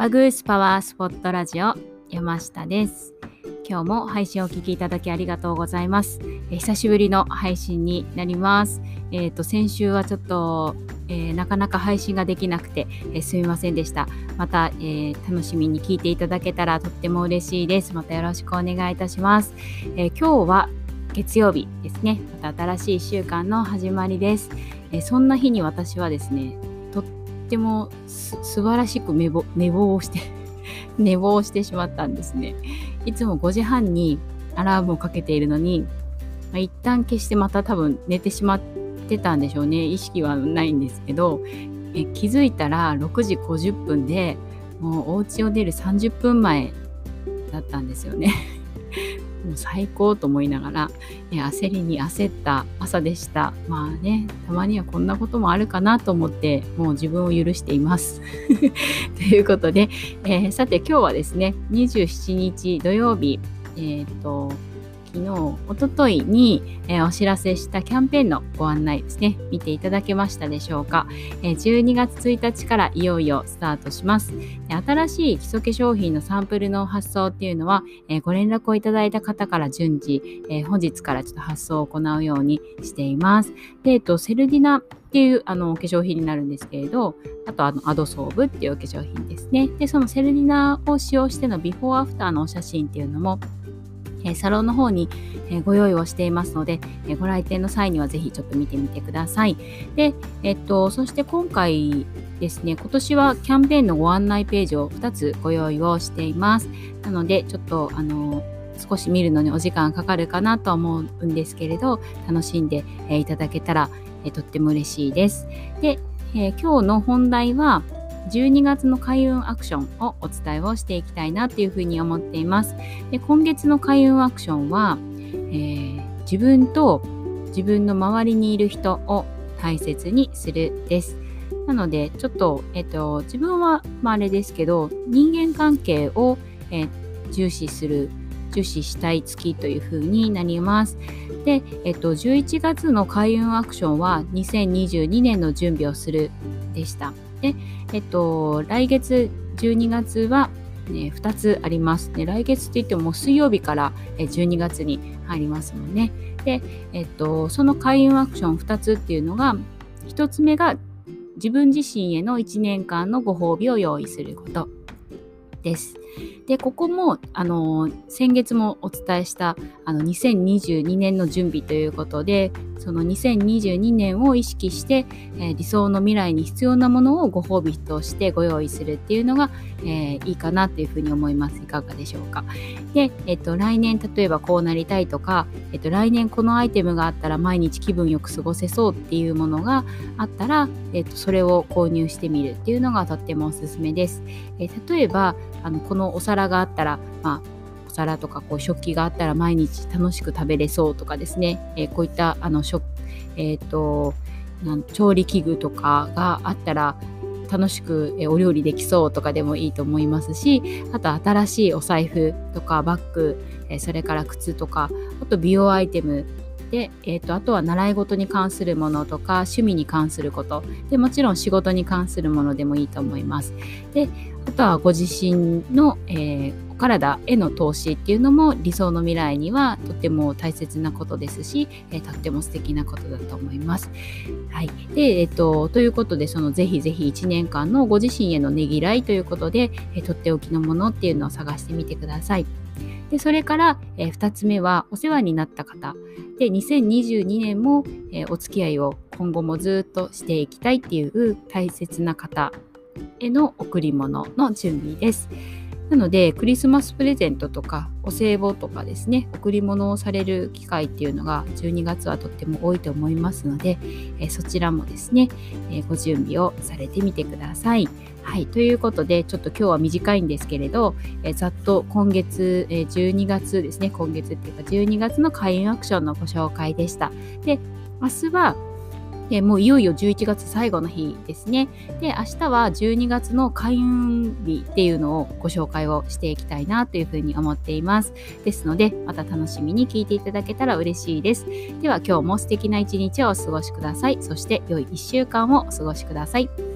バグースパワースポットラジオ山下です今日も配信をお聞きいただきありがとうございますえ久しぶりの配信になりますえっ、ー、と先週はちょっとえー、なかなか配信ができなくて、えー、すみませんでした。また、え、楽しみに聞いていただけたらとっても嬉しいです。またよろしくお願いいたします。え今日は月曜日ですね。また新しい1週間の始まりです。えそんな日に私はですね、ても素晴らしく寝坊寝坊をして 寝坊してしまったんですね。いつも5時半にアラームをかけているのに、まあ、一旦消してまた多分寝てしまってたんでしょうね。意識はないんですけど、え気づいたら6時50分でもうお家を出る30分前だったんですよね。もう最高と思いながら、え焦りに焦った朝でした。まあね、たまにはこんなこともあるかなと思って、もう自分を許しています。ということで、えー、さて今日はですね、27日土曜日、えっ、と、昨日、おとといに、えー、お知らせしたキャンペーンのご案内ですね、見ていただけましたでしょうか。えー、12月1日からいよいよスタートします。新しい基礎化粧品のサンプルの発送っていうのは、えー、ご連絡をいただいた方から順次、え本日からちょっと発送を行うようにしています。で、えっと、セルディナっていうあの化粧品になるんですけれど、あとあのアドソーブっていう化粧品ですね。で、そのセルディナを使用してのビフォーアフターのお写真っていうのもえサロンの方に、えご用意をしていますので、えご来店の際にはぜひちょっと見てみてください。で、えっと、そして今回ですね、今年はキャンペーンのご案内ページを2つご用意をしています。なので、ちょっと、あの、少し見るのにお時間かかるかなと思うんですけれど、楽しんで、えいただけたら、えとっても嬉しいです。で、え今日の本題は、12月の開運アクションをお伝えをしていきたいなというふうに思っています。で今月の開運アクションは、えー、自分と自分の周りにいる人を大切にするです。なので、ちょっと、えっと、自分は、まあ、あれですけど、人間関係を、え、重視する、重視したい月というふうになります。で、えっと、11月の開運アクションは2022年の準備をするでした。で、えっと、来月12月は、ね、2つあります。で来月といっても水曜日から12月に入りますもんね。で、えっと、その開運アクション2つっていうのが、1つ目が自分自身への1年間のご褒美を用意すること。です。で、ここも、あの、先月もお伝えした、あの、2022年の準備ということで、その2022年を意識して、えー、理想の未来に必要なものをご褒美としてご用意するっていうのが、えー、いいかなというふうに思います。いかがでしょうか。で、えっと、来年例えばこうなりたいとか、えっと、来年このアイテムがあったら毎日気分よく過ごせそうっていうものがあったら、えっと、それを購入してみるっていうのがとってもおすすめです。えー、例えば、あのこのお皿があったら、まあ、お皿とかこう食器があったら毎日楽しく食べれそうとかですね、えー、こういったあの食、えーと、なん調理器具とかがあったら楽しくお料理できそうとかでもいいと思いますしあと新しいお財布とかバッグそれから靴とかあと美容アイテムで、えーと、あとは習い事に関するものとか趣味に関することでもちろん仕事に関するものでもいいと思います。であとはご自身の、えー、お体への投資っていうのも理想の未来にはとても大切なことですし、えー、とっても素敵なことだと思います。はい。で、えっ、ー、と、ということで、そのぜひぜひ1年間のご自身へのねぎらいということで、えー、とっておきのものっていうのを探してみてください。でそれから、えー、2つ目はお世話になった方で2022年も、えー、お付き合いを今後もずっとしていきたいっていう大切な方への贈り物の準備です。なのでクリスマスプレゼントとかお歳暮とかですね贈り物をされる機会っていうのが12月はとっても多いと思いますので、え、そちらもですね、えー、ご準備をされてみてください。はい、ということでちょっと今日は短いんですけれど、えー、ざっと今月、え12月ですね今月っていうか12月の開運アクションのご紹介でした。で明日はでもういよいよ11月最後の日ですね。で、明日は12月の開運日っていうのをご紹介をしていきたいなというふうに思っています。ですので、また楽しみに聞いていただけたら嬉しいです。では今日も素敵な一日をお過ごしください。そして良い1週間をお過ごしください。